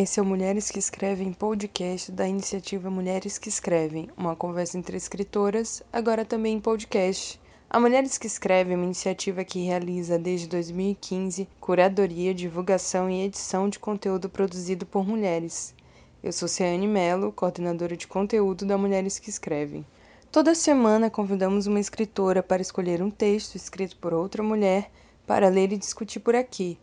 Esse é o Mulheres que Escrevem podcast da iniciativa Mulheres que Escrevem, uma conversa entre escritoras, agora também em podcast. A Mulheres que Escrevem é uma iniciativa que realiza desde 2015 curadoria, divulgação e edição de conteúdo produzido por mulheres. Eu sou Ciane Mello, coordenadora de conteúdo da Mulheres que Escrevem. Toda semana convidamos uma escritora para escolher um texto escrito por outra mulher para ler e discutir por aqui.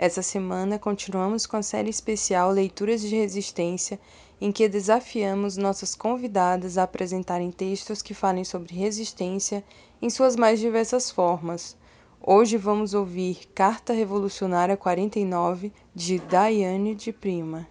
Essa semana continuamos com a série especial Leituras de Resistência, em que desafiamos nossas convidadas a apresentarem textos que falem sobre resistência em suas mais diversas formas. Hoje vamos ouvir Carta Revolucionária 49 de Daiane de Prima.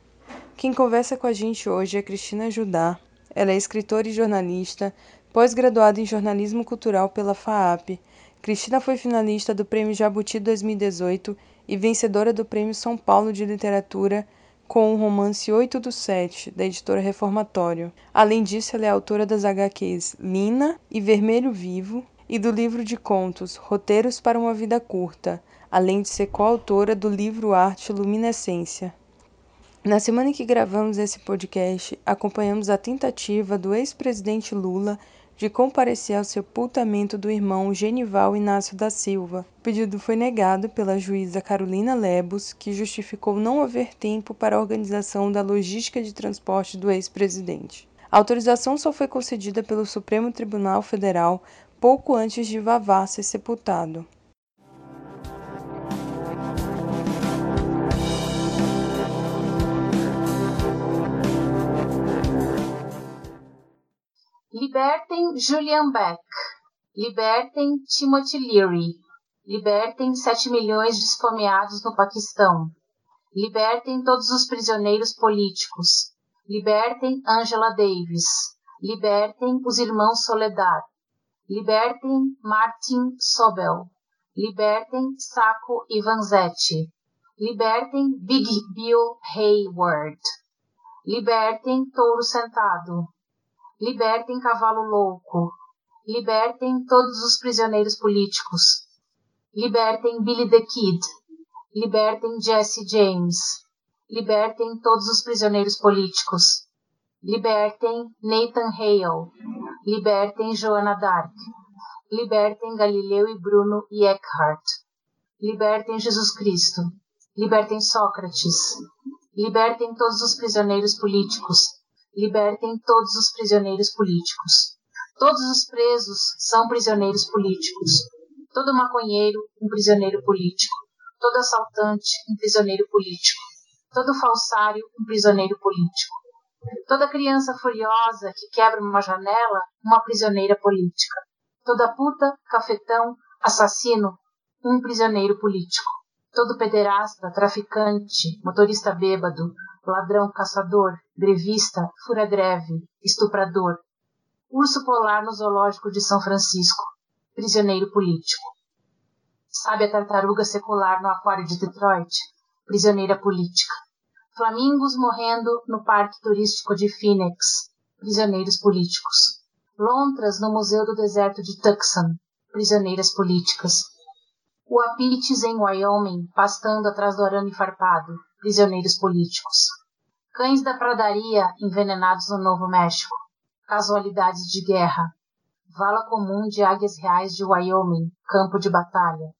Quem conversa com a gente hoje é Cristina Judá. Ela é escritora e jornalista, pós-graduada em jornalismo cultural pela FAAP. Cristina foi finalista do Prêmio Jabuti 2018 e vencedora do Prêmio São Paulo de Literatura com o romance 8 do 7, da editora Reformatório. Além disso, ela é autora das HQs Lina e Vermelho Vivo e do livro de contos Roteiros para uma Vida Curta, além de ser coautora do livro Arte Luminescência. Na semana em que gravamos esse podcast, acompanhamos a tentativa do ex-presidente Lula de comparecer ao sepultamento do irmão Genival Inácio da Silva. O pedido foi negado pela juíza Carolina Lebos, que justificou não haver tempo para a organização da logística de transporte do ex-presidente. A autorização só foi concedida pelo Supremo Tribunal Federal pouco antes de Vavá ser sepultado. Libertem Julian Beck. Libertem Timothy Leary. Libertem 7 milhões de esfomeados no Paquistão. Libertem todos os prisioneiros políticos. Libertem Angela Davis. Libertem os irmãos Soledad. Libertem Martin Sobel. Libertem Sacco Ivanzetti. Libertem Big Bill Hayward. Libertem Touro Sentado. Libertem Cavalo Louco. Libertem todos os prisioneiros políticos. Libertem Billy the Kid. Libertem Jesse James. Libertem todos os prisioneiros políticos. Libertem Nathan Hale. Libertem Joana Dark. Libertem Galileu e Bruno e Eckhart. Libertem Jesus Cristo. Libertem Sócrates. Libertem todos os prisioneiros políticos libertem todos os prisioneiros políticos. Todos os presos são prisioneiros políticos. Todo maconheiro, um prisioneiro político. Todo assaltante, um prisioneiro político. Todo falsário, um prisioneiro político. Toda criança furiosa que quebra uma janela, uma prisioneira política. Toda puta, cafetão, assassino, um prisioneiro político. Todo pederasta, traficante, motorista bêbado, ladrão caçador, grevista, fura-greve, estuprador, urso polar no zoológico de São Francisco, prisioneiro político. Sabe a tartaruga secular no aquário de Detroit, prisioneira política. Flamingos morrendo no parque turístico de Phoenix, prisioneiros políticos. Lontras no Museu do Deserto de Tucson, prisioneiras políticas. Uapites em Wyoming, pastando atrás do arame farpado, prisioneiros políticos. Cães da pradaria envenenados no Novo México. Casualidades de guerra. Vala comum de águias reais de Wyoming, campo de batalha.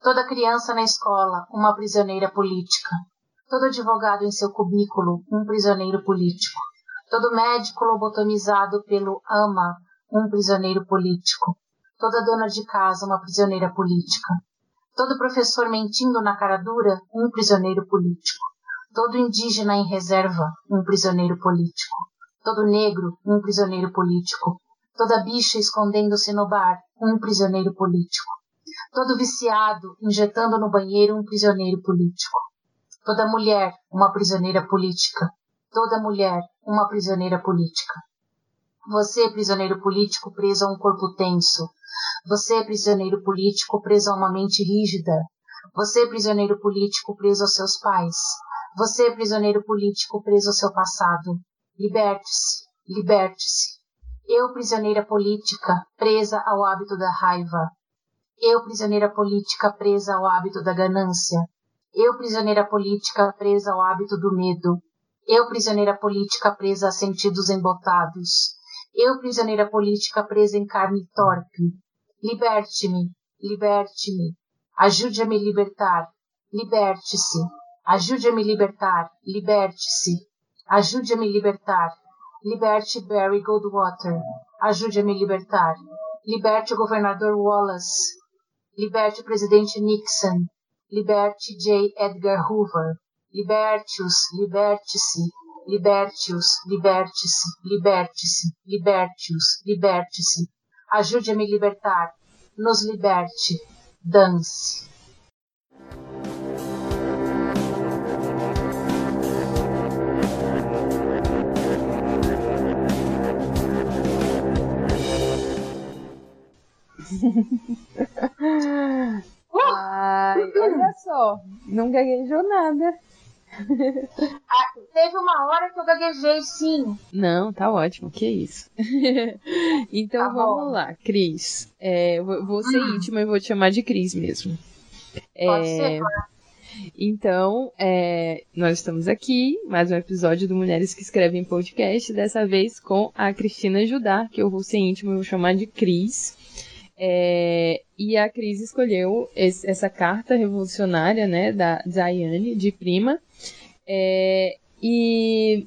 Toda criança na escola, uma prisioneira política. Todo advogado em seu cubículo, um prisioneiro político. Todo médico lobotomizado pelo AMA, um prisioneiro político. Toda dona de casa, uma prisioneira política. Todo professor mentindo na cara dura, um prisioneiro político. Todo indígena em reserva, um prisioneiro político. Todo negro, um prisioneiro político. Toda bicha escondendo-se no bar, um prisioneiro político. Todo viciado injetando no banheiro, um prisioneiro político. Toda mulher, uma prisioneira política. Toda mulher, uma prisioneira política. Você, prisioneiro político, preso a um corpo tenso. Você, prisioneiro político, preso a uma mente rígida. Você, prisioneiro político, preso aos seus pais. Você, prisioneiro político preso ao seu passado, liberte-se, liberte-se. Eu, prisioneira política, presa ao hábito da raiva. Eu, prisioneira política, presa ao hábito da ganância. Eu, prisioneira política presa ao hábito do medo. Eu, prisioneira política presa a sentidos embotados. Eu, prisioneira política presa em carne torpe. Liberte-me, liberte-me. Ajude a me libertar. Liberte-se. Ajude a me libertar. Liberte-se. Ajude a me libertar. Liberte Barry Goldwater. Ajude a me libertar. Liberte o governador Wallace. Liberte o presidente Nixon. Liberte J. Edgar Hoover. Liberte-os, liberte-se, liberte-os, liberte-se, liberte-se, liberte-os, liberte-se. Ajude a me libertar. Nos liberte. Dance. Ai, olha só, não gaguejou nada. Ah, teve uma hora que eu gaguejei, sim. Não, tá ótimo, que isso. então Tá vamos bom. lá, Cris. É, vou vou ser Hum. íntima e vou te chamar de Cris mesmo. Pode É, ser? Então, é, nós estamos aqui, mais um episódio do Mulheres que Escrevem Podcast, dessa vez com a Cristina Judá, que eu vou ser íntima e vou chamar de Cris. É, e a Cris escolheu esse- essa carta revolucionária, né, da Zayane, de prima. É, e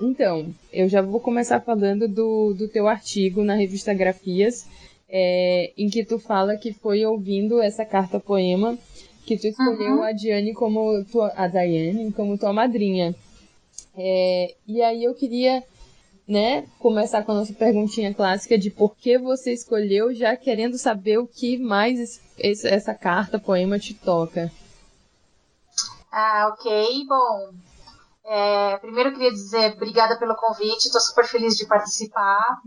então, eu já vou começar falando do, do teu artigo na revista Grafias, é, em que tu fala que foi ouvindo essa carta poema que tu escolheu Uhum. a Diane como tua, a Diane como tua madrinha. É, e aí eu queria, né, começar com a nossa perguntinha clássica de por que você escolheu, já querendo saber o que mais esse- esse- essa carta poema te toca. Ah, ok. Bom, é, primeiro eu queria dizer obrigada pelo convite. Estou super feliz de participar.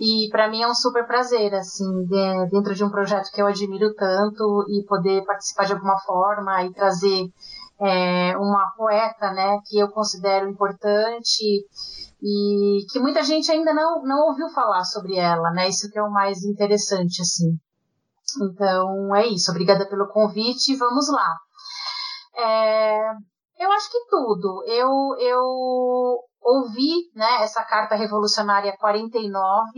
E para mim é um super prazer, assim, de- dentro de um projeto que eu admiro tanto e poder participar de alguma forma e trazer é, uma poeta, né, que eu considero importante e que muita gente ainda não, não ouviu falar sobre ela, né? Isso que é o mais interessante, assim. Então é isso. Obrigada pelo convite. Vamos lá. É, eu acho que tudo. Eu, eu ouvi né, essa carta revolucionária 49,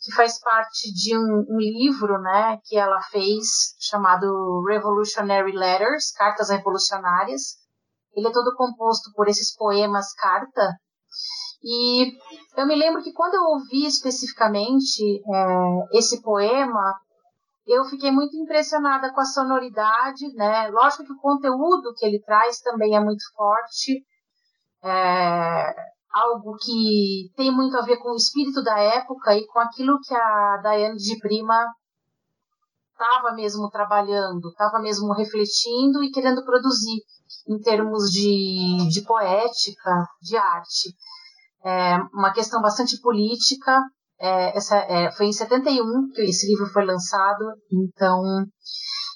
que faz parte de um, um livro né, que ela fez chamado Revolutionary Letters, Cartas Revolucionárias. Ele é todo composto por esses poemas carta. E eu me lembro que quando eu ouvi especificamente é, esse poema, eu fiquei muito impressionada com a sonoridade, né? Lógico que o conteúdo que ele traz também é muito forte, é algo que tem muito a ver com o espírito da época e com aquilo que a Daiane de Prima estava mesmo trabalhando, estava mesmo refletindo e querendo produzir em termos de, de poética, de arte. É uma questão bastante política, é, essa, é, foi em 71 que esse livro foi lançado, então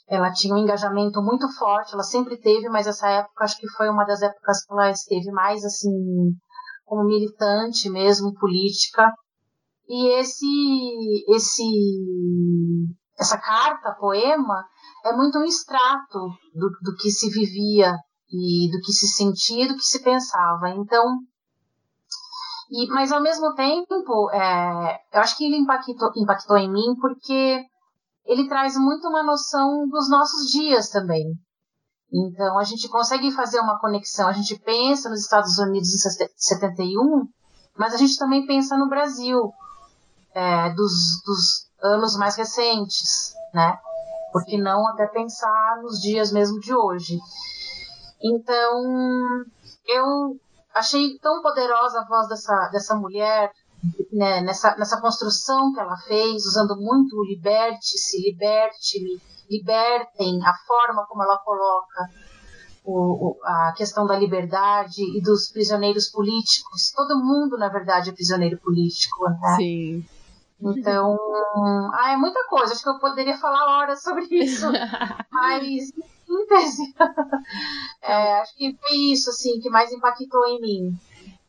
ela tinha um engajamento muito forte, ela sempre teve, mas essa época acho que foi uma das épocas que ela esteve mais assim como militante mesmo, política. E esse, esse, essa carta, poema, é muito um extrato do, do que se vivia e do que se sentia, do que se pensava. Então, e, mas ao mesmo tempo, é, eu acho que ele impactou, impactou em mim porque ele traz muito uma noção dos nossos dias também. Então a gente consegue fazer uma conexão. A gente pensa nos Estados Unidos em 71, mas a gente também pensa no Brasil é, dos, dos anos mais recentes, né? Por que não até pensar nos dias mesmo de hoje? Então eu achei tão poderosa a voz dessa, dessa mulher né, nessa, nessa construção que ela fez, usando muito o liberte-se, liberte-me, libertem, a forma como ela coloca o, o, a questão da liberdade e dos prisioneiros políticos. Todo mundo, na verdade, é prisioneiro político, né? Sim. Então, ah, é muita coisa. Acho que eu poderia falar horas sobre isso, mas é, acho que foi isso assim que mais impactou em mim.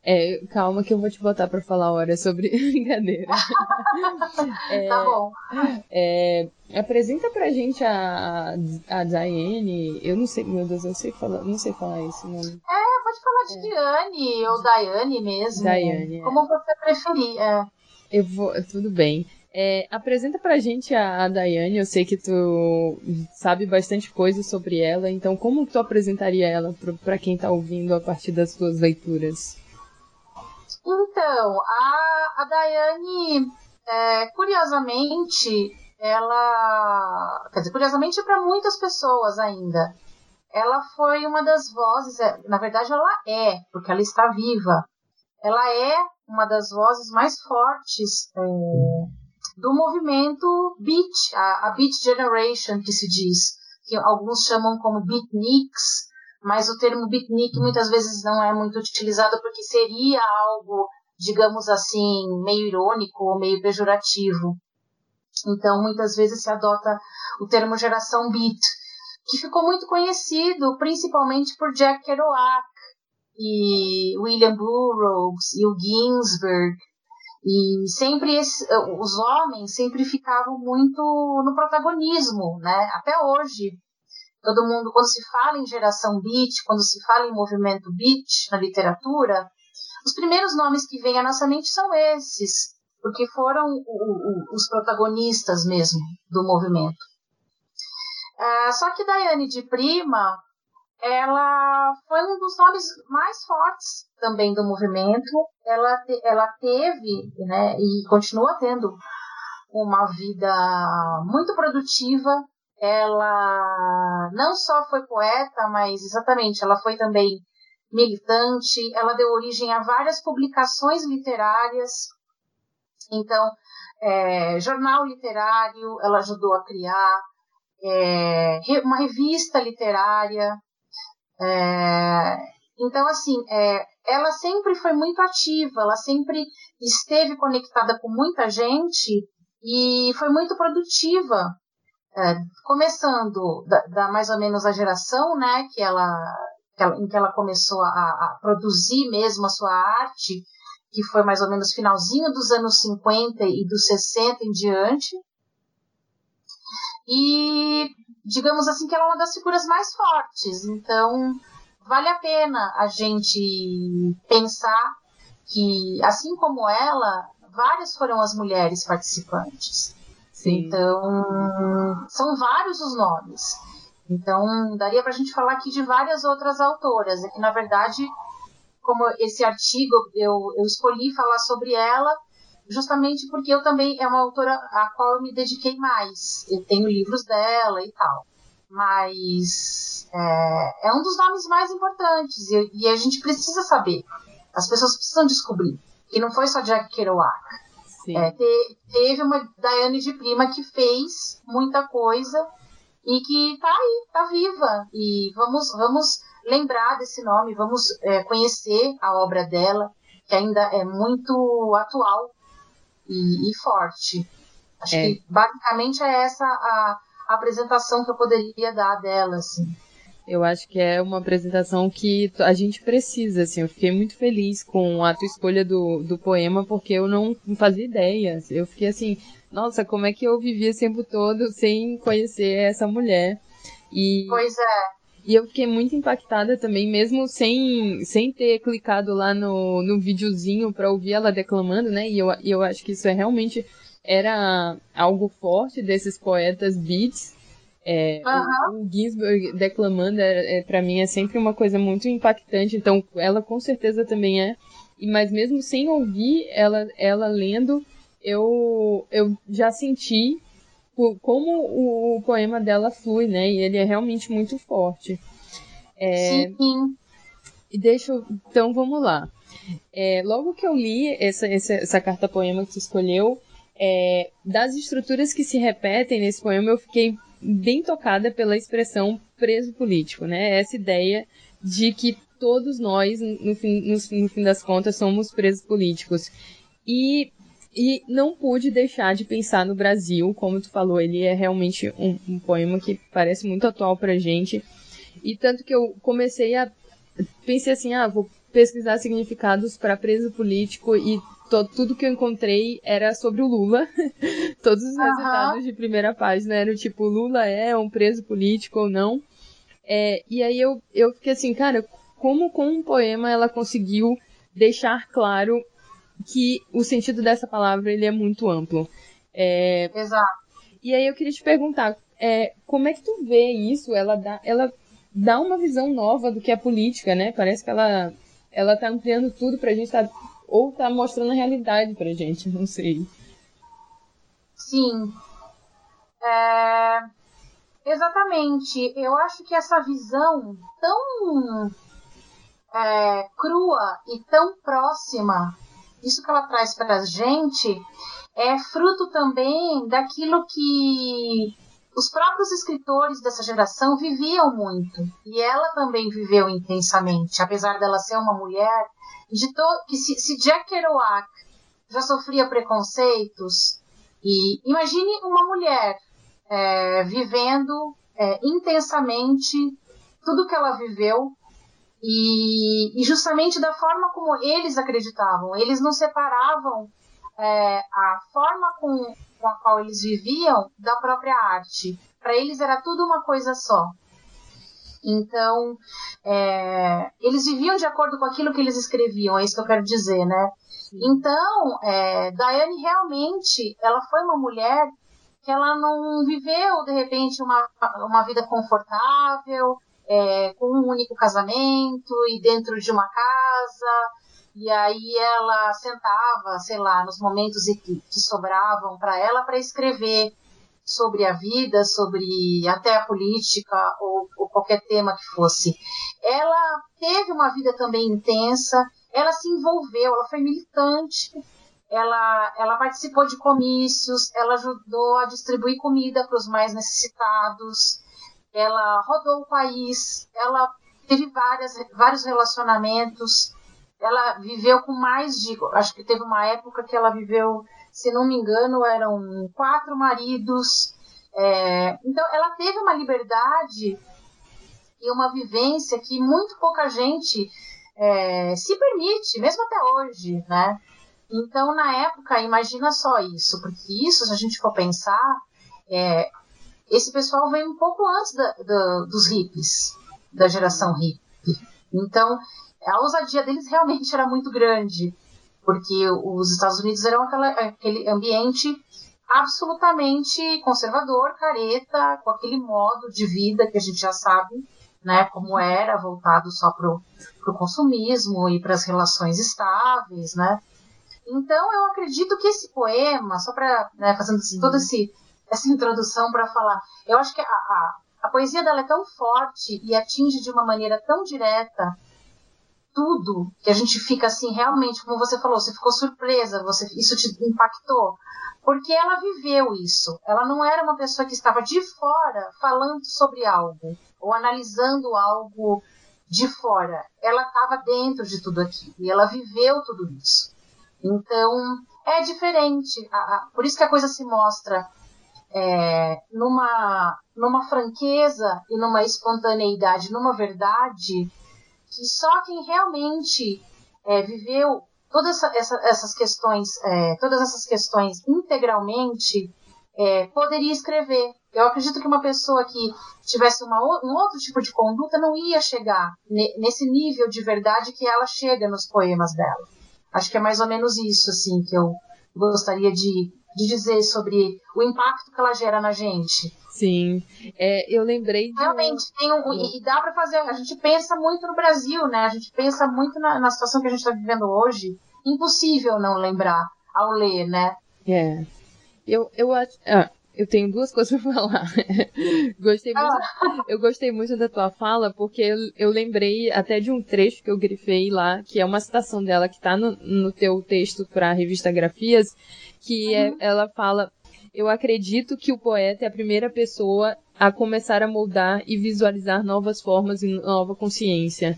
É, calma que eu vou te botar pra falar hora sobre brincadeira. é, tá bom. É, apresenta pra gente a, a Diane. Eu não sei, meu Deus, eu sei falar, não sei falar esse nome. É, pode falar de é. Diane ou Diane mesmo. Diane. É. Como você preferir. É. Eu vou, tudo bem. É, apresenta pra gente a, a Daiane, eu sei que tu sabe bastante coisa sobre ela, então como tu apresentaria ela para quem tá ouvindo a partir das tuas leituras? Então, a, a Daiane, é, curiosamente, ela. Quer dizer, curiosamente para muitas pessoas ainda. Ela foi uma das vozes, é, na verdade ela é, porque ela está viva. Ela é uma das vozes mais fortes é, do movimento Beat, a, a Beat Generation, que se diz, que alguns chamam como Beatniks, mas o termo beatnik muitas vezes não é muito utilizado porque seria algo, digamos assim, meio irônico ou meio pejorativo. Então, muitas vezes se adota o termo geração beat, que ficou muito conhecido principalmente por Jack Kerouac e William Burroughs e o Ginsberg e sempre esse, os homens sempre ficavam muito no protagonismo, né? Até hoje, todo mundo quando se fala em geração beat, quando se fala em movimento beat na literatura, os primeiros nomes que vêm à nossa mente são esses, porque foram o, o, os protagonistas mesmo do movimento. É, só que Daiane de Prima, ela foi um dos nomes mais fortes também do movimento. Ela, te, ela teve né, e continua tendo uma vida muito produtiva. Ela não só foi poeta, mas exatamente, ela foi também militante. Ela deu origem a várias publicações literárias. Então, é, jornal literário, ela ajudou a criar. É, uma revista literária, é, então, assim, é, ela sempre foi muito ativa, ela sempre esteve conectada com muita gente e foi muito produtiva. É, começando da, da, mais ou menos a geração, né, que ela, que ela em que ela começou a, a, produzir mesmo a sua arte, que foi mais ou menos finalzinho dos anos 50 e dos 60 em diante. E digamos assim que ela é uma das figuras mais fortes. Então, vale a pena a gente pensar que, assim como ela, várias foram as mulheres participantes. Sim. Então, são vários os nomes. Então, daria para a gente falar aqui de várias outras autoras. É que, na verdade, como esse artigo eu, eu escolhi falar sobre ela, justamente porque eu também é uma autora a qual eu me dediquei mais. Eu tenho livros dela e tal. Mas é, é um dos nomes mais importantes e, e, a gente precisa saber. As pessoas precisam descobrir que não foi só Jack Kerouac. É, te, teve uma Diane de Prima que fez muita coisa e que tá aí, tá viva. E vamos, vamos lembrar desse nome, vamos é, conhecer a obra dela, que ainda é muito atual e, e forte. Acho é. que basicamente é essa a, a, apresentação que eu poderia dar dela, assim. Eu acho que é uma apresentação que a gente precisa, assim. Eu fiquei muito feliz com a tua escolha do, do poema, porque eu não fazia ideia. Eu fiquei assim, nossa, como é que eu vivi esse tempo todo sem conhecer essa mulher? E... Pois é. E eu fiquei muito impactada também, mesmo sem, sem ter clicado lá no, no videozinho para ouvir ela declamando, né? E eu, e eu acho que isso é realmente era algo forte desses poetas beats. É, uhum. o, o, Ginsberg declamando, é, é para mim, é sempre uma coisa muito impactante. Então, ela com certeza também é. E, mas mesmo sem ouvir ela, ela lendo, eu, eu já senti como o poema dela flui, né? E ele é realmente muito forte. É, Sim. E deixa eu, então vamos lá. É, logo que eu li essa, essa, essa carta poema que você escolheu, é, das estruturas que se repetem nesse poema, eu fiquei bem tocada pela expressão preso político, né? Essa ideia de que todos nós, no fim, no, no fim das contas, somos presos políticos. E e não pude deixar de pensar no Brasil, como tu falou, ele é realmente um, um poema que parece muito atual pra gente. E tanto que eu comecei a. Pensei assim, ah, vou pesquisar significados para preso político e to, tudo que eu encontrei era sobre o Lula. Todos os resultados de primeira página eram tipo, Lula é um preso político ou não. É, e aí eu, eu fiquei assim, cara, como com um poema ela conseguiu deixar claro que o sentido dessa palavra ele é muito amplo. É, Exato. E aí eu queria te perguntar, é, como é que tu vê isso? Ela dá, ela dá uma visão nova do que é política, né? Parece que ela, ela tá ampliando tudo pra gente, tá, ou tá mostrando a realidade pra gente, não sei. Sim. É... Exatamente. Eu acho que essa visão tão é, crua e tão próxima, isso que ela traz para a gente, é fruto também daquilo que os próprios escritores dessa geração viviam muito. E ela também viveu intensamente, apesar dela ser uma mulher. De to se, se Jack Kerouac já sofria preconceitos, e imagine uma mulher é, vivendo é, intensamente tudo que ela viveu e, e, justamente da forma como eles acreditavam. Eles não separavam é, a forma com, com a qual eles viviam da própria arte. Para eles era tudo uma coisa só. Então, é, eles viviam de acordo com aquilo que eles escreviam, é isso que eu quero dizer, né? Então, é, Diane realmente, ela foi uma mulher que ela não viveu, de repente, uma, uma vida confortável, é, com um único casamento e dentro de uma casa, e aí ela sentava, sei lá, nos momentos que, que sobravam para ela para escrever sobre a vida, sobre até a política ou, ou, qualquer tema que fosse. Ela teve uma vida também intensa, ela se envolveu, ela foi militante, ela, ela participou de comícios, ela ajudou a distribuir comida para os mais necessitados, ela rodou o país, ela teve várias, vários relacionamentos ela viveu com mais de. Acho que teve uma época que ela viveu, se não me engano, eram quatro maridos. É, então, ela teve uma liberdade e uma vivência que muito pouca gente é, se permite, mesmo até hoje, né? Então, na época, imagina só isso, porque isso, se a gente for pensar, é, esse pessoal veio um pouco antes da, da, dos hippies, da geração hippie. Então, a ousadia deles realmente era muito grande, porque os Estados Unidos eram aquela, aquele ambiente absolutamente conservador, careta, com aquele modo de vida que a gente já sabe, né, como era, voltado só para o consumismo e para as relações estáveis, né. Então eu acredito que esse poema, só para né, fazendo toda esse, essa introdução para falar, eu acho que a, a, a poesia dela é tão forte e atinge de uma maneira tão direta tudo que a gente fica assim, realmente, como você falou, você ficou surpresa, você, isso te impactou, porque ela viveu isso. Ela não era uma pessoa que estava de fora falando sobre algo ou analisando algo de fora. Ela estava dentro de tudo aquilo e ela viveu tudo isso. Então é diferente. Por isso que a coisa se mostra é, numa, numa franqueza e numa espontaneidade, numa verdade que só quem realmente é, viveu todas essa, essa, essas questões, é, todas essas questões integralmente, é, poderia escrever. Eu acredito que uma pessoa que tivesse uma, um outro tipo de conduta não ia chegar nesse nível de verdade que ela chega nos poemas dela. Acho que é mais ou menos isso, assim, que eu gostaria de, de dizer sobre o impacto que ela gera na gente. Sim, é, eu lembrei de. Realmente, tem um, e dá para fazer. A gente pensa muito no Brasil, né? A gente pensa muito na, na situação que a gente está vivendo hoje. Impossível não lembrar ao ler, né? É. Eu, eu acho. Ah, eu tenho duas coisas para falar. gostei muito, ah. Eu gostei muito da tua fala, porque eu, eu, lembrei até de um trecho que eu grifei lá, que é uma citação dela que está no, no teu texto para a revista Grafias, que é, ela fala eu acredito que o poeta é a primeira pessoa a começar a moldar e visualizar novas formas e nova consciência.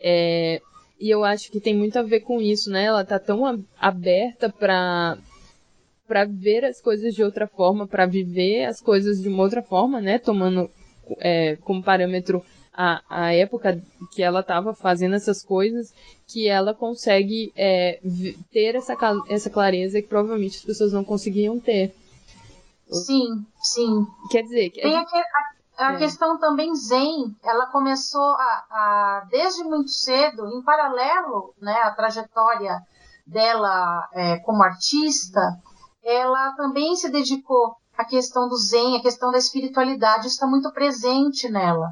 É, e eu acho que tem muito a ver com isso, né? Ela tá tão aberta para para ver as coisas de outra forma, para viver as coisas de uma outra forma, né? Tomando é, como parâmetro a, a época que ela estava fazendo essas coisas, que ela consegue é, ter essa, essa clareza que provavelmente as pessoas não conseguiam ter. Sim, sim. Quer dizer, tem a, a, a é. questão também zen, ela começou a, a, desde muito cedo, em paralelo, né, a trajetória dela é, como artista, ela também se dedicou à questão do zen, à questão da espiritualidade, está muito presente nela.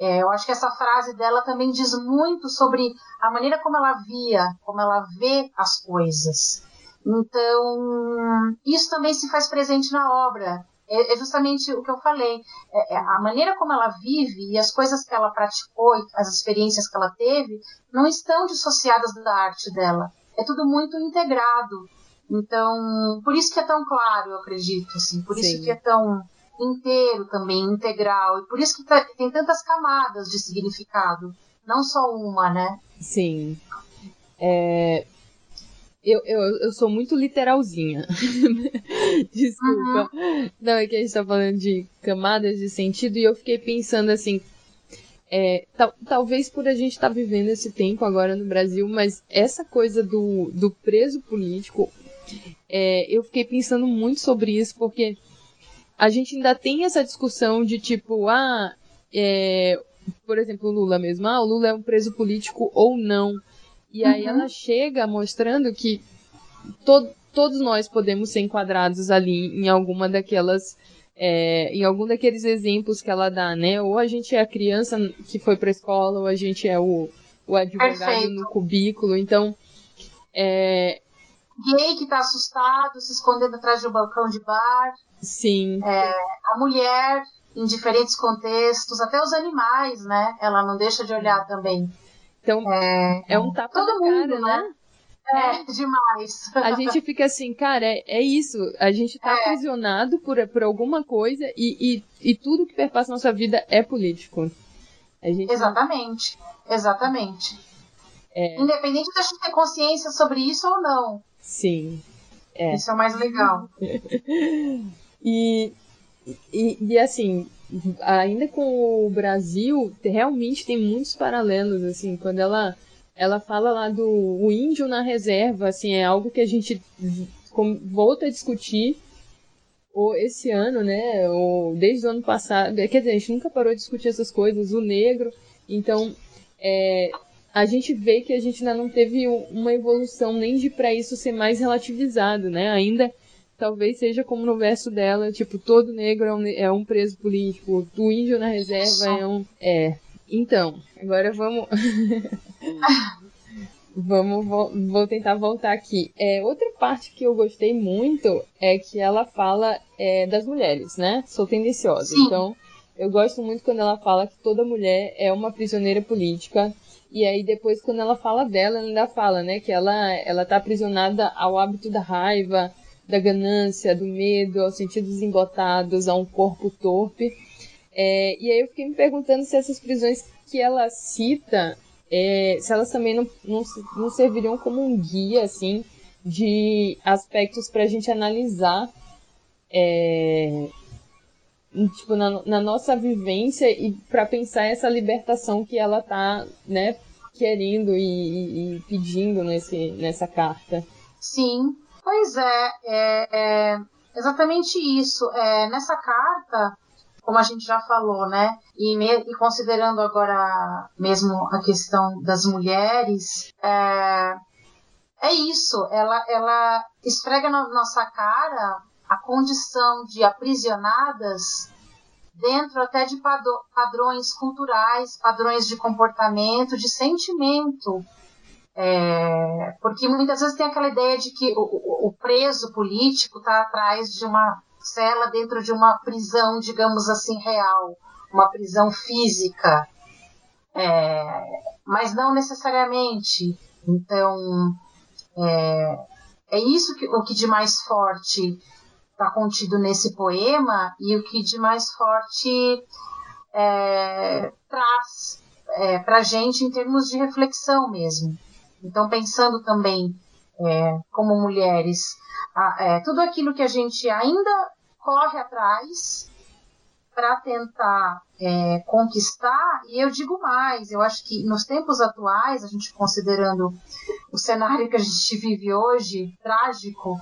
É, eu acho que essa frase dela também diz muito sobre a maneira como ela via, como ela vê as coisas. Então, isso também se faz presente na obra. É, é justamente o que eu falei. É, é, a maneira como ela vive e as coisas que ela praticou, as experiências que ela teve, não estão dissociadas da arte dela. É tudo muito integrado. Então, por isso que é tão claro, eu acredito, assim, por Sim. isso que é tão inteiro também, integral, e por isso que tá, tem tantas camadas de significado, não só uma, né? Sim. É, eu, eu, eu sou muito literalzinha. Desculpa. Uhum. Não, é que a gente tá falando de camadas de sentido e eu fiquei pensando assim. É, tal, talvez por a gente estar tá vivendo esse tempo agora no Brasil, mas essa coisa do, do preso político, é, eu fiquei pensando muito sobre isso, porque a gente ainda tem essa discussão de tipo, ah, é, por exemplo, o Lula mesmo, ah, o Lula é um preso político ou não. E aí uhum. ela chega mostrando que to todos nós podemos ser enquadrados ali em alguma daquelas. É, em algum daqueles exemplos que ela dá, né? Ou a gente é a criança que foi pra escola, ou a gente é o, o advogado Perfeito. no cubículo. Então, é... Gay que tá assustado, se escondendo atrás de um balcão de bar. Sim. É, a mulher em diferentes contextos, até os animais, né? Ela não deixa de olhar também. Então, é, é um tapa na cara, né? né? É, demais. A gente fica assim, cara, é, é isso. A gente tá é. aprisionado por, por alguma coisa e, e, e tudo que perpassa nossa vida é político. Exatamente. Não... Exatamente. É. Independente da gente ter consciência sobre isso ou não. Sim. É. Isso é o mais legal. e, e, e assim, ainda com o Brasil, realmente tem muitos paralelos, assim, quando ela ela fala lá do o índio na reserva, assim, é algo que a gente volta a discutir ou esse ano, né, ou desde o ano passado, quer dizer, a gente nunca parou de discutir essas coisas, o negro, então é, a gente vê que a gente ainda não teve uma evolução nem de para isso ser mais relativizado, né, ainda talvez seja como no verso dela, tipo, todo negro é um, é um preso político, o índio na reserva é um. É. Então, agora vamos. vamos, vou, vou, tentar voltar aqui. É, outra parte que eu gostei muito é que ela fala é, das mulheres, né? Sou tendenciosa. Sim. Então, eu gosto muito quando ela fala que toda mulher é uma prisioneira política. E aí depois quando ela fala dela, ela ainda fala, né, que ela ela tá aprisionada ao hábito da raiva, da ganância, do medo, aos sentidos embotados, a um corpo torpe. É, e aí eu fiquei me perguntando se essas prisões que ela cita, é, se elas também não, não, não, serviriam como um guia, assim, de aspectos para a gente analisar é, tipo, na, na, nossa vivência e para pensar essa libertação que ela tá, né, querendo e, e pedindo nesse, nessa carta. Sim, Pois é, é, é exatamente isso. É, nessa carta, como a gente já falou, né? E, me, e, considerando agora mesmo a questão das mulheres, é, é isso. Ela, ela esfrega na nossa cara a condição de aprisionadas dentro até de padrões culturais, padrões de comportamento, de sentimento é, porque muitas vezes tem aquela ideia de que o, o preso político está atrás de uma cela dentro de uma prisão, digamos assim, real, uma prisão física, é, mas não necessariamente. Então, é, é isso que, o que de mais forte está contido nesse poema e o que de mais forte é, traz é, para a gente em termos de reflexão mesmo. Então, pensando também é, como mulheres, a, é, tudo aquilo que a gente ainda corre atrás para tentar é, conquistar, e eu digo mais, eu acho que nos tempos atuais, a gente considerando o cenário que a gente vive hoje, trágico,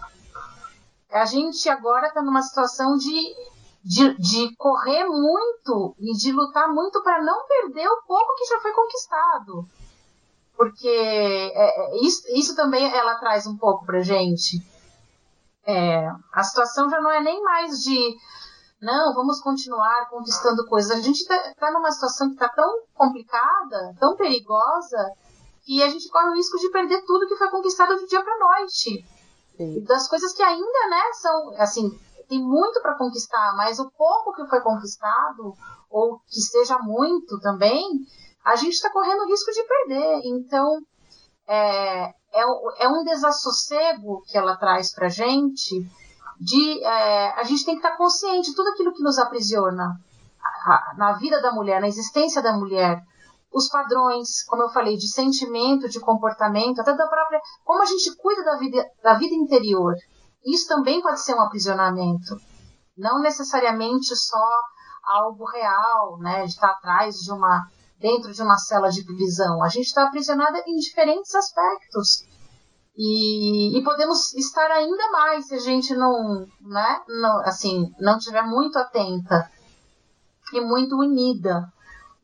a gente agora está numa situação de, de, de, correr muito e de lutar muito para não perder o pouco que já foi conquistado. Porque é, é isso, isso também ela traz um pouco para gente. É, a situação já não é nem mais de não, vamos continuar conquistando coisas. A gente está tá numa situação que está tão complicada, tão perigosa, que a gente corre o risco de perder tudo que foi conquistado do dia para noite. Sim. Das coisas que ainda, né, são, assim, tem muito para conquistar, mas o pouco que foi conquistado, ou que seja muito também, a gente está correndo risco de perder. Então, é, é, é um desassossego que ela traz para gente de é, a gente tem que estar consciente de tudo aquilo que nos aprisiona na vida da mulher, na existência da mulher, os padrões, como eu falei, de sentimento, de comportamento, até da própria como a gente cuida da vida, da vida interior. Isso também pode ser um aprisionamento, não necessariamente só algo real, né, de estar atrás de uma dentro de uma cela de prisão. A gente está aprisionada em diferentes aspectos. E, e, podemos estar ainda mais se a gente não, né, não, assim, não tiver muito atenta e muito unida.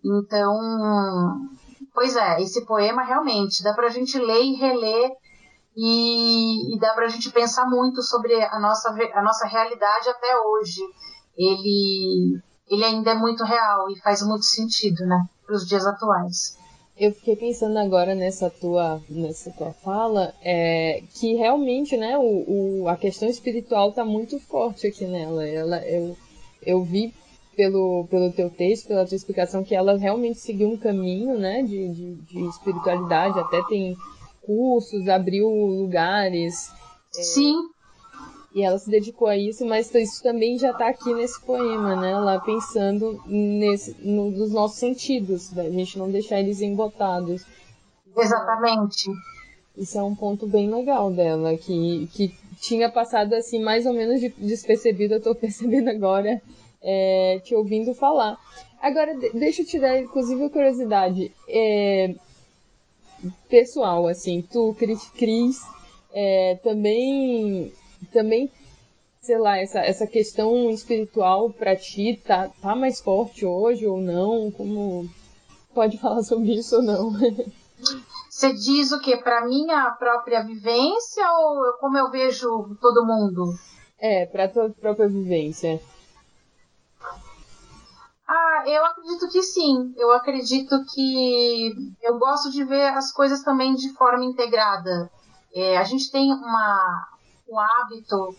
Então, pois é, esse poema realmente dá para a gente ler e reler e, e dá para a gente pensar muito sobre a nossa, a nossa realidade até hoje. Ele, ele ainda é muito real e faz muito sentido, né, os dias atuais eu fiquei pensando agora nessa tua, nessa tua fala, é, que realmente, né, o, o, a questão espiritual está muito forte aqui nela. Ela, eu, eu vi pelo, pelo teu texto, pela tua explicação, que ela realmente seguiu um caminho, né, de, de, de espiritualidade, até tem cursos, abriu lugares. É, Sim. E ela se dedicou a isso, mas isso também já está aqui nesse poema, né? Ela pensando nesse, no, nos nossos sentidos, da gente não deixar eles embotados. Exatamente. Isso é um ponto bem legal dela, que, que tinha passado assim mais ou menos despercebido, eu estou percebendo agora, é, te ouvindo falar. Agora, deixa eu te dar, inclusive, a curiosidade. É, pessoal, assim, tu, Cris, Cris é, também também, sei lá, essa, essa questão espiritual para ti tá, tá mais forte hoje ou não? Como pode falar sobre isso ou não? Você diz o que? Para minha própria vivência ou como eu vejo todo mundo? É, para tua própria vivência. Ah, eu acredito que sim. Eu acredito que eu gosto de ver as coisas também de forma integrada. É, a gente tem uma, o hábito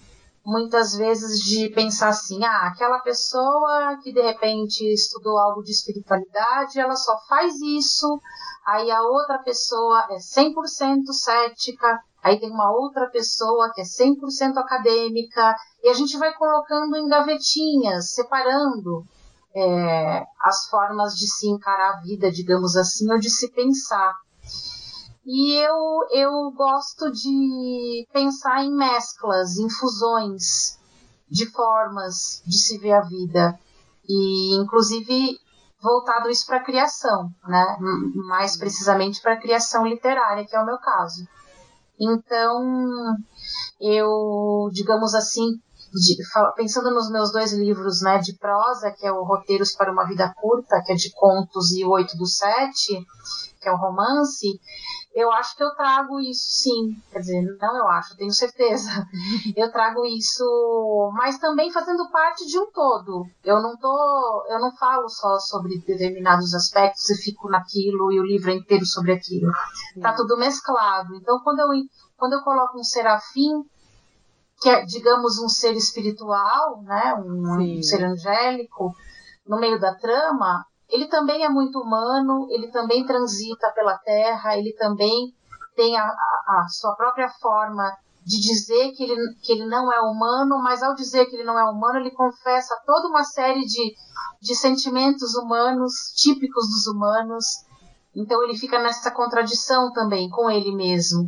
muitas vezes de pensar assim, ah, aquela pessoa que de repente estudou algo de espiritualidade, ela só faz isso, aí a outra pessoa é 100% cética, aí tem uma outra pessoa que é 100% acadêmica, e a gente vai colocando em gavetinhas, separando é, as formas de se encarar a vida, digamos assim, ou de se pensar. E eu, eu gosto de pensar em mesclas, em fusões de formas de se ver a vida. E, inclusive, voltado isso para a criação, né? mais precisamente para a criação literária, que é o meu caso. Então, eu, digamos assim, de, pensando nos meus dois livros né, de prosa, que é o Roteiros para uma Vida Curta, que é de contos, e Oito do Sete, que é o romance, eu acho que eu trago isso sim. Quer dizer, não eu acho, tenho certeza. Eu trago isso, mas também fazendo parte de um todo. Eu não tô, eu não falo só sobre determinados aspectos e fico naquilo e o livro é inteiro sobre aquilo. Tá tudo mesclado. Então quando eu quando eu coloco um serafim que é, digamos, um ser espiritual, né, um, um ser angélico, no meio da trama, ele também é muito humano, ele também transita pela Terra, ele também tem a, a, a sua própria forma de dizer que ele, que ele não é humano, mas ao dizer que ele não é humano, ele confessa toda uma série de, de sentimentos humanos, típicos dos humanos. Então ele fica nessa contradição também com ele mesmo.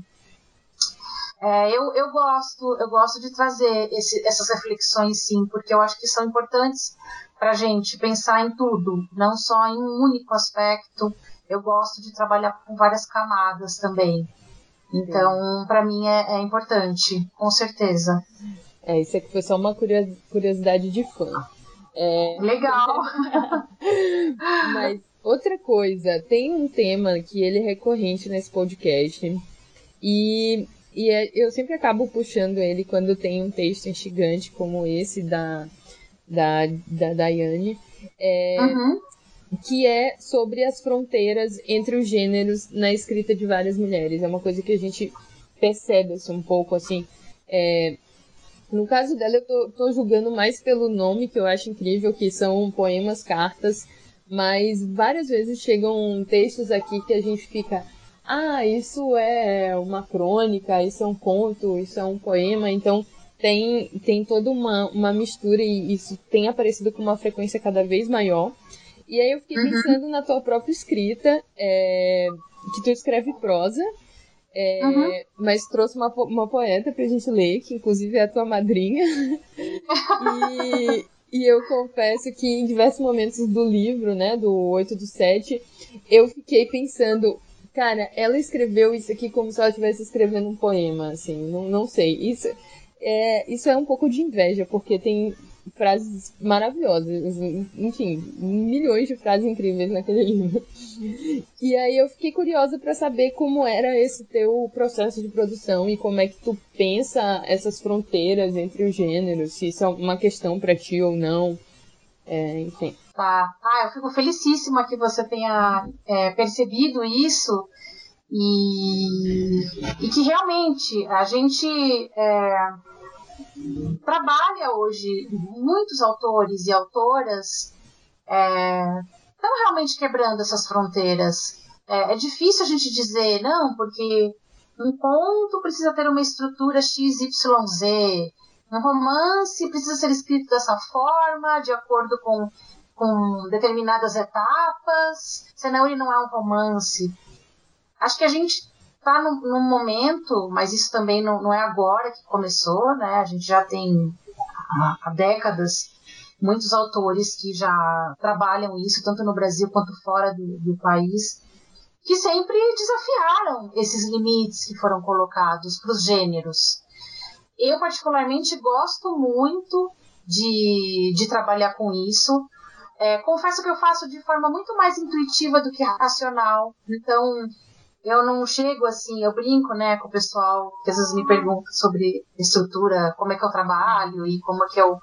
É, eu, eu gosto, eu gosto de trazer esse, essas reflexões, sim, porque eu acho que são importantes para a gente pensar em tudo, não só em um único aspecto. Eu gosto de trabalhar com várias camadas também. Então, para mim é, é, importante, com certeza. É, isso aqui foi só uma curiosidade de fã. É... Legal! Mas outra coisa, tem um tema que ele é recorrente nesse podcast e, e é, eu sempre acabo puxando ele quando tem um texto instigante como esse da, da, da Daiane. É, uhum. Que é sobre as fronteiras entre os gêneros na escrita de várias mulheres. É uma coisa que a gente percebe assim, um pouco assim. É, no caso dela, eu tô, tô julgando mais pelo nome, que eu acho incrível, que são poemas, cartas, mas várias vezes chegam textos aqui que a gente fica. Ah, isso é uma crônica, isso é um conto, isso é um poema, então tem, tem toda uma, uma mistura e isso tem aparecido com uma frequência cada vez maior. E aí eu fiquei uhum. pensando na tua própria escrita, é, que tu escreve prosa, é, uhum. Mas trouxe uma, uma poeta pra gente ler, que inclusive é a tua madrinha. e, e eu confesso que em diversos momentos do livro, né, do 8 do 7, eu fiquei pensando, cara, ela escreveu isso aqui como se ela estivesse escrevendo um poema, assim, não, não sei. Isso é, isso é um pouco de inveja, porque tem frases maravilhosas, enfim, milhões de frases incríveis naquele livro. E aí eu fiquei curiosa para saber como era esse teu processo de produção e como é que tu pensa essas fronteiras entre os gêneros, se isso é uma questão para ti ou não, é, enfim. Tá, ah, eu fico felicíssima que você tenha é, percebido isso e, e que realmente a gente é, trabalha hoje, muitos autores e autoras é, estão realmente quebrando essas fronteiras. É, é, difícil a gente dizer, não, porque um conto precisa ter uma estrutura XYZ, um romance precisa ser escrito dessa forma, de acordo com, com determinadas etapas, senão ele não é um romance. Acho que a gente está num, num, momento, mas isso também não, não, é agora que começou, né? A gente já tem há, décadas muitos autores que já trabalham isso, tanto no Brasil quanto fora do, do país, que sempre desafiaram esses limites que foram colocados para os gêneros. Eu, particularmente, gosto muito de, de trabalhar com isso. É, confesso que eu faço de forma muito mais intuitiva do que racional. Então, eu não chego assim, eu brinco, né, com o pessoal que às vezes me pergunta sobre estrutura, como é que eu trabalho e como é que eu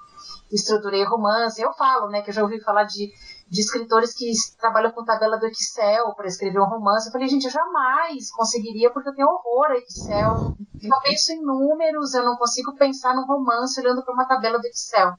estruturei romance. Eu falo, né, que eu já ouvi falar de, de escritores que trabalham com tabela do Excel para escrever um romance. Eu falei, gente, eu jamais conseguiria porque eu tenho horror a Excel. Eu penso em números, eu não consigo pensar num romance olhando para uma tabela do Excel.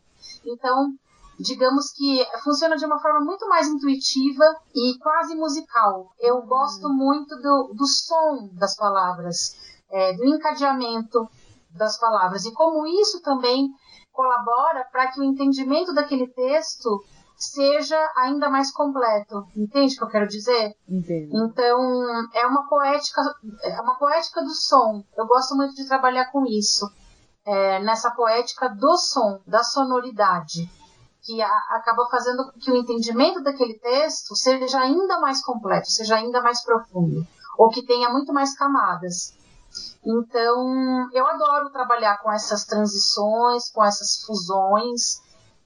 Então, digamos que funciona de uma forma muito mais intuitiva e quase musical. Eu gosto muito do, do som das palavras, é, do encadeamento das palavras e como isso também colabora para que o entendimento daquele texto seja ainda mais completo. Entende o que eu quero dizer? Entendo. Então, é uma poética, é uma poética do som. Eu gosto muito de trabalhar com isso. É, nessa poética do som, da sonoridade que a, acaba fazendo com que o entendimento daquele texto seja ainda mais completo, seja ainda mais profundo, ou que tenha muito mais camadas. Então, eu adoro trabalhar com essas transições, com essas fusões.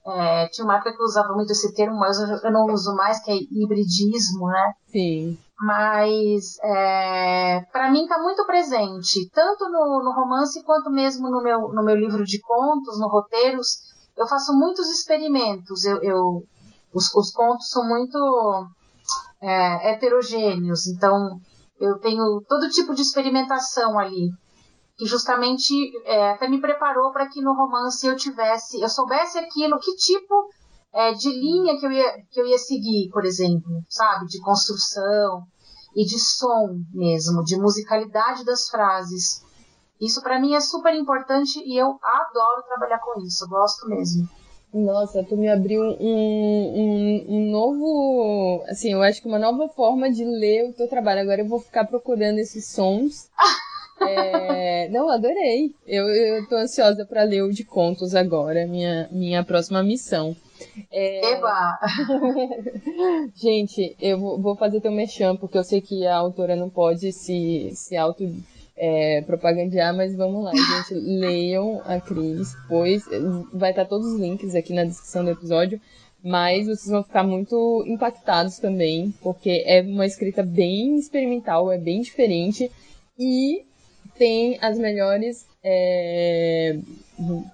É, tinha uma época que eu usava muito esse termo, mas eu não uso mais, que é hibridismo, né? Sim. Mas, é, para mim, está muito presente, tanto no, no, romance quanto mesmo no meu, no meu livro de contos, no roteiros eu faço muitos experimentos. Eu, eu os, os, contos são muito é, heterogêneos, então eu tenho todo tipo de experimentação ali, que justamente é, até me preparou para que no romance eu tivesse, eu soubesse aquilo, que tipo é, de linha que eu, ia, que eu ia seguir, por exemplo, sabe, de construção e de som mesmo, de musicalidade das frases. Isso para mim é super importante e eu adoro trabalhar com isso, gosto mesmo. Nossa, tu me abriu um, um, um, novo. Assim, eu acho que uma nova forma de ler o teu trabalho. Agora eu vou ficar procurando esses sons É, não, adorei. Eu, eu tô ansiosa para ler o de contos agora, minha, minha próxima missão. É... Eba! Gente, eu vou fazer teu mexão, porque eu sei que a autora não pode se, se auto é, propagandear, mas vamos lá, gente. Leiam a Cris, pois vai estar todos os links aqui na descrição do episódio. Mas vocês vão ficar muito impactados também, porque é uma escrita bem experimental, é bem diferente. E tem as melhores. É...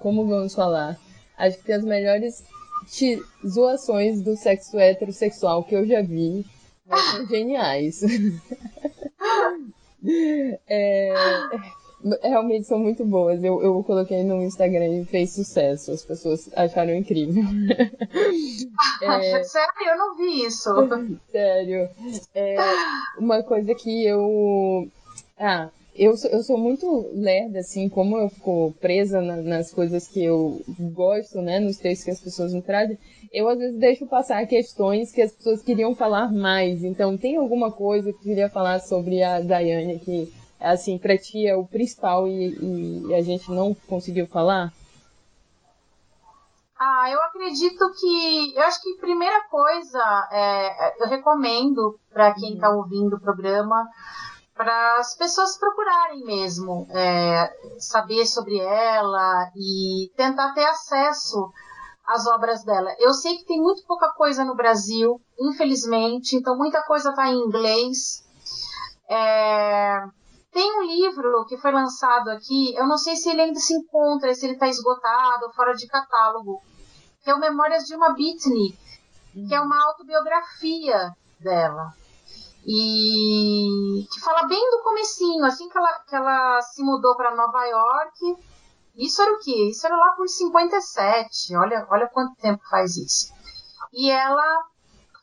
Como vamos falar? Acho que tem as melhores zoações do sexo heterossexual que eu já vi. São geniais. é... Realmente são muito boas. Eu, eu coloquei no Instagram e fez sucesso. As pessoas acharam incrível. é... Sério? Eu não vi isso. Sério. É uma coisa que eu. Ah, eu sou, eu sou muito lerda, assim, como eu fico presa na, nas coisas que eu gosto, né, nos textos que as pessoas me trazem, eu às vezes deixo passar questões que as pessoas queriam falar mais. Então, tem alguma coisa que eu queria falar sobre a Daiane que, assim, pra ti é o principal e, e a gente não conseguiu falar? Ah, eu acredito que. Eu acho que primeira coisa, é, eu recomendo para quem está uhum. ouvindo o programa para as pessoas procurarem mesmo é, saber sobre ela e tentar ter acesso às obras dela. Eu sei que tem muito pouca coisa no Brasil, infelizmente, então muita coisa está em inglês. É, tem um livro que foi lançado aqui, eu não sei se ele ainda se encontra, se ele está esgotado, fora de catálogo, que é o Memórias de uma Beatnik, que é uma autobiografia dela e que fala bem do comecinho, assim que ela, que ela se mudou para Nova York. Isso era o quê? Isso era lá por 57. Olha, olha quanto tempo faz isso. E ela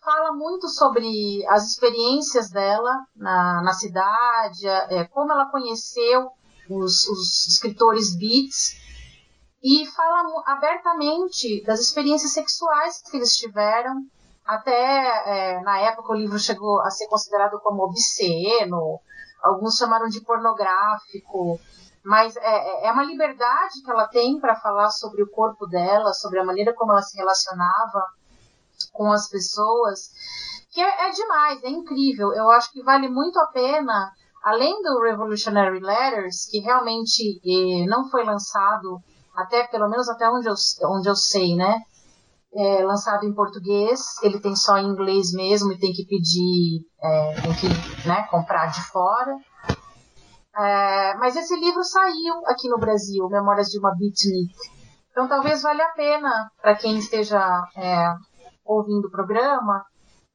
fala muito sobre as experiências dela na, na cidade, é, como ela conheceu os, os escritores beats e fala abertamente das experiências sexuais que eles tiveram até é, na época o livro chegou a ser considerado como obsceno, alguns chamaram de pornográfico, mas é, é, é uma liberdade que ela tem para falar sobre o corpo dela, sobre a maneira como ela se relacionava com as pessoas, que é, é demais, é incrível. Eu acho que vale muito a pena, além do Revolutionary Letters, que realmente eh, não foi lançado até pelo menos até onde eu, onde eu sei, né? é, lançado em português, ele tem só em inglês mesmo e tem que pedir, é, tem que né, comprar de fora. É, mas esse livro saiu aqui no Brasil, Memórias de uma Beatnik. Então talvez valha a pena para quem esteja é, ouvindo o programa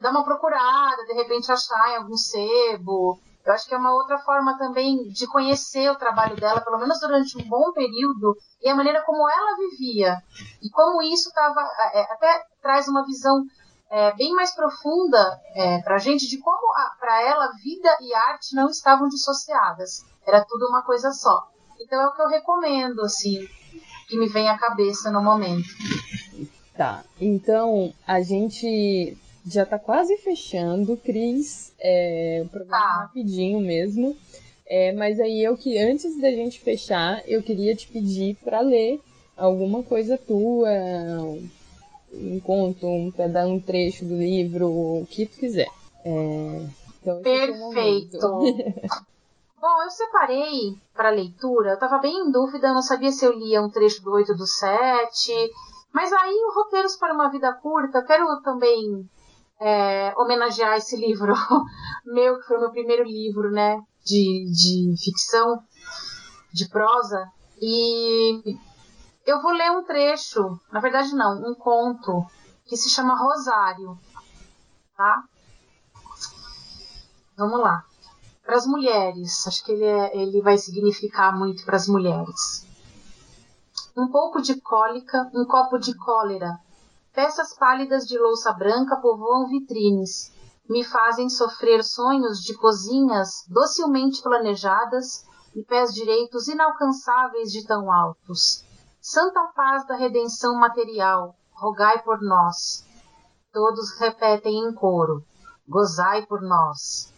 dar uma procurada, de repente achar em algum sebo, eu acho que é uma outra forma também de conhecer o trabalho dela, pelo menos durante um bom período, e a maneira como ela vivia. E como isso tava, é, até traz uma visão é, bem mais profunda é, para a gente de como, para ela, vida e arte não estavam dissociadas. Era tudo uma coisa só. Então é o que eu recomendo, assim, que me vem à cabeça no momento. Tá, então a gente já tá quase fechando, Cris. É, o programa ah. rapidinho mesmo. É, mas aí eu que antes da gente fechar, eu queria te pedir para ler alguma coisa tua, um conto, um pedaço, um trecho do livro, o que tu quiser. É, então, é Perfeito. Bom, eu separei para leitura, eu estava bem em dúvida, eu não sabia se eu lia um trecho do 8 do 7, mas aí o Roteiros para uma Vida Curta, eu quero também é, homenagear esse livro meu, que foi o meu primeiro livro, né, de, de ficção, de prosa. E eu vou ler um trecho, na verdade não, um conto, que se chama Rosário, tá? Vamos lá. Para as mulheres, acho que ele, é, ele vai significar muito para as mulheres. Um pouco de cólica, um copo de cólera, Peças pálidas de louça branca povoam vitrines, me fazem sofrer sonhos de cozinhas docilmente planejadas e pés direitos inalcançáveis de tão altos. Santa paz da redenção material, rogai por nós. Todos repetem em coro: gozai por nós.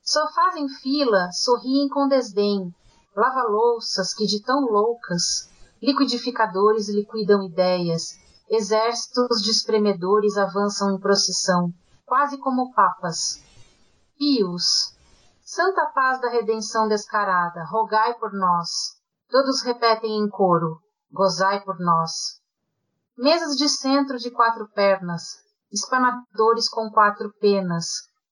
Sofás em fila sorriem com desdém, lava-louças que de tão loucas, liquidificadores liquidam ideias, exércitos de espremedores avançam em procissão, quase como papas. Pios, Santa Paz da Redenção Descarada, rogai por nós. Todos repetem em coro, gozai por nós. Mesas de centro de quatro pernas, espanadores com quatro penas,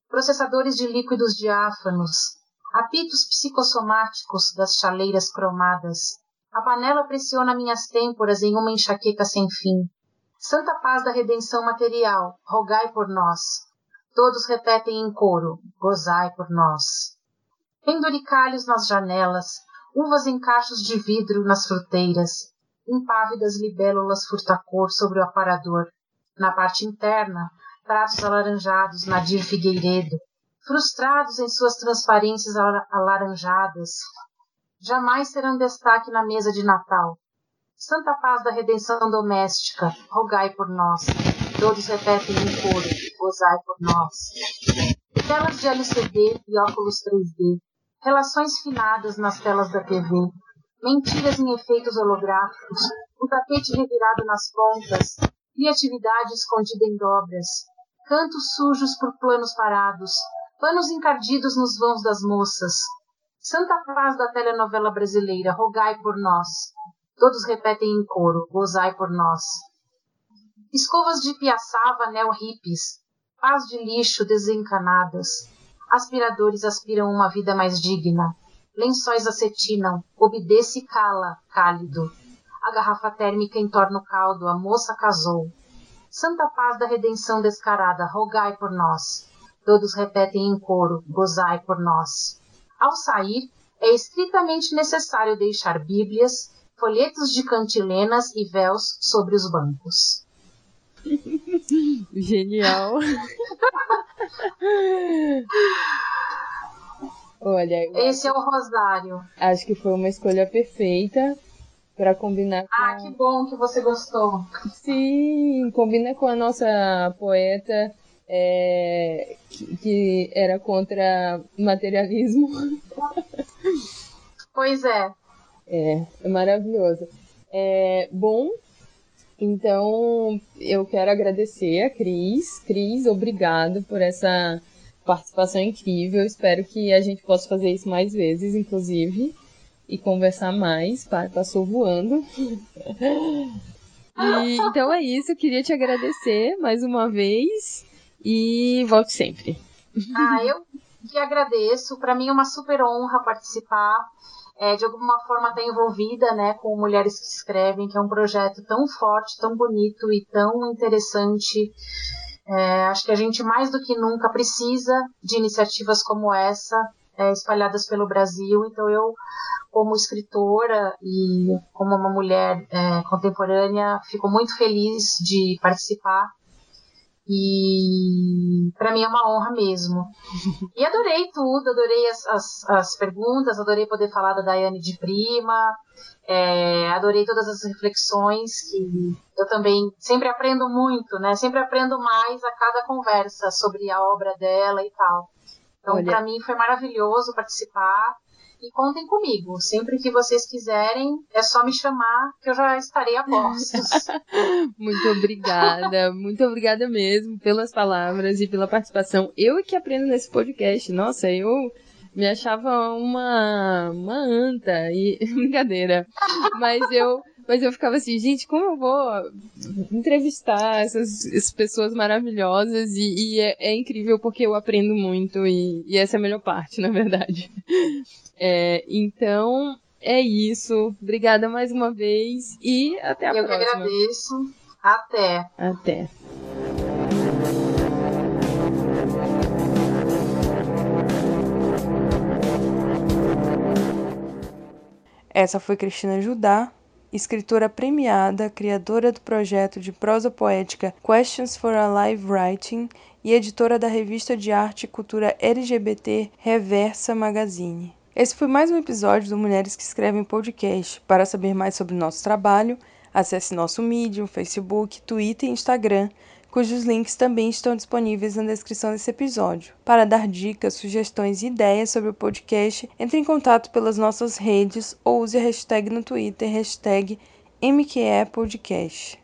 processadores de líquidos diáfanos, apitos psicossomáticos das chaleiras cromadas. A panela pressiona minhas têmporas em uma enxaqueca sem fim. Santa paz da redenção material, rogai por nós. Todos repetem em coro, gozai por nós. Penduricalhos nas janelas, uvas em cachos de vidro nas fruteiras, impávidas libélulas furtacor sobre o aparador. Na parte interna, pratos alaranjados Nadir Figueiredo, frustrados em suas transparências alaranjadas, jamais serão destaque na mesa de Natal. Santa paz da redenção doméstica, rogai por nós. Todos repetem em coro, gozai por nós. Telas de LCD e óculos 3D, relações finadas nas telas da TV, mentiras em efeitos holográficos, um tapete revirado nas pontas, criatividade escondida em dobras, cantos sujos por planos parados, panos encardidos nos vãos das moças. Santa paz da telenovela brasileira, rogai por nós. Todos repetem em coro, gozai por nós. Escovas de piaçava neo-hippies, paz de lixo desencanadas. Aspiradores aspiram uma vida mais digna. Lençóis acetinam, obedece e cala, cálido. A garrafa térmica entorna o caldo, a moça casou. Santa paz da redenção descarada, rogai por nós. Todos repetem em coro, gozai por nós. Ao sair, é estritamente necessário deixar Bíblias, folhetos de cantilenas e véus sobre os bancos. Genial. Olha, esse é o rosário. Acho que foi uma escolha perfeita para combinar com... Ah, que bom que você gostou. Sim, combina com a nossa poeta é, que, que, era contra materialismo. Pois é. É, é maravilhoso. É, bom, então eu quero agradecer a Cris. Cris, obrigado por essa participação incrível. Espero que a gente possa fazer isso mais vezes, inclusive e conversar mais. Passou voando. e, então é isso. Eu queria te agradecer mais uma vez e volte sempre. Ah, eu que agradeço. Para mim é uma super honra participar. É, de alguma forma estar tá envolvida né, com Mulheres que Escrevem, que é um projeto tão forte, tão bonito e tão interessante. É, acho que a gente mais do que nunca precisa de iniciativas como essa, é, espalhadas pelo Brasil. Então eu como escritora e como uma mulher é, contemporânea, fico muito feliz de participar e para mim é uma honra mesmo. E adorei tudo, adorei as, as, as perguntas, adorei poder falar da Daiane de Prima, é, adorei todas as reflexões que eu também sempre aprendo muito, né? Sempre aprendo mais a cada conversa sobre a obra dela e tal. Então, para mim foi maravilhoso participar. E contem comigo. Sempre que vocês quiserem, é só me chamar que eu já estarei a postos. muito obrigada, muito obrigada mesmo pelas palavras e pela participação. Eu é que aprendo nesse podcast. Nossa, eu me achava uma, uma anta e brincadeira. Mas eu mas eu ficava assim, gente, como eu vou entrevistar essas, essas pessoas maravilhosas? E, e é, é, incrível porque eu aprendo muito e, e, essa é a melhor parte, na verdade. É, então, é isso. Obrigada mais uma vez e até a eu próxima. Eu que agradeço. Até. Até. Essa foi Cristina Judá, escritora premiada, criadora do projeto de prosa poética Questions for a Live Writing e editora da revista de arte e cultura LGBT Reversa Magazine. Esse foi mais um episódio do Mulheres que Escrevem Podcast. Para saber mais sobre o nosso trabalho, acesse nosso Medium, Facebook, Twitter e Instagram cujos links também estão disponíveis na descrição desse episódio. Para dar dicas, sugestões e ideias sobre o podcast, entre em contato pelas nossas redes ou use a hashtag no Twitter, hashtag MQEPodcast.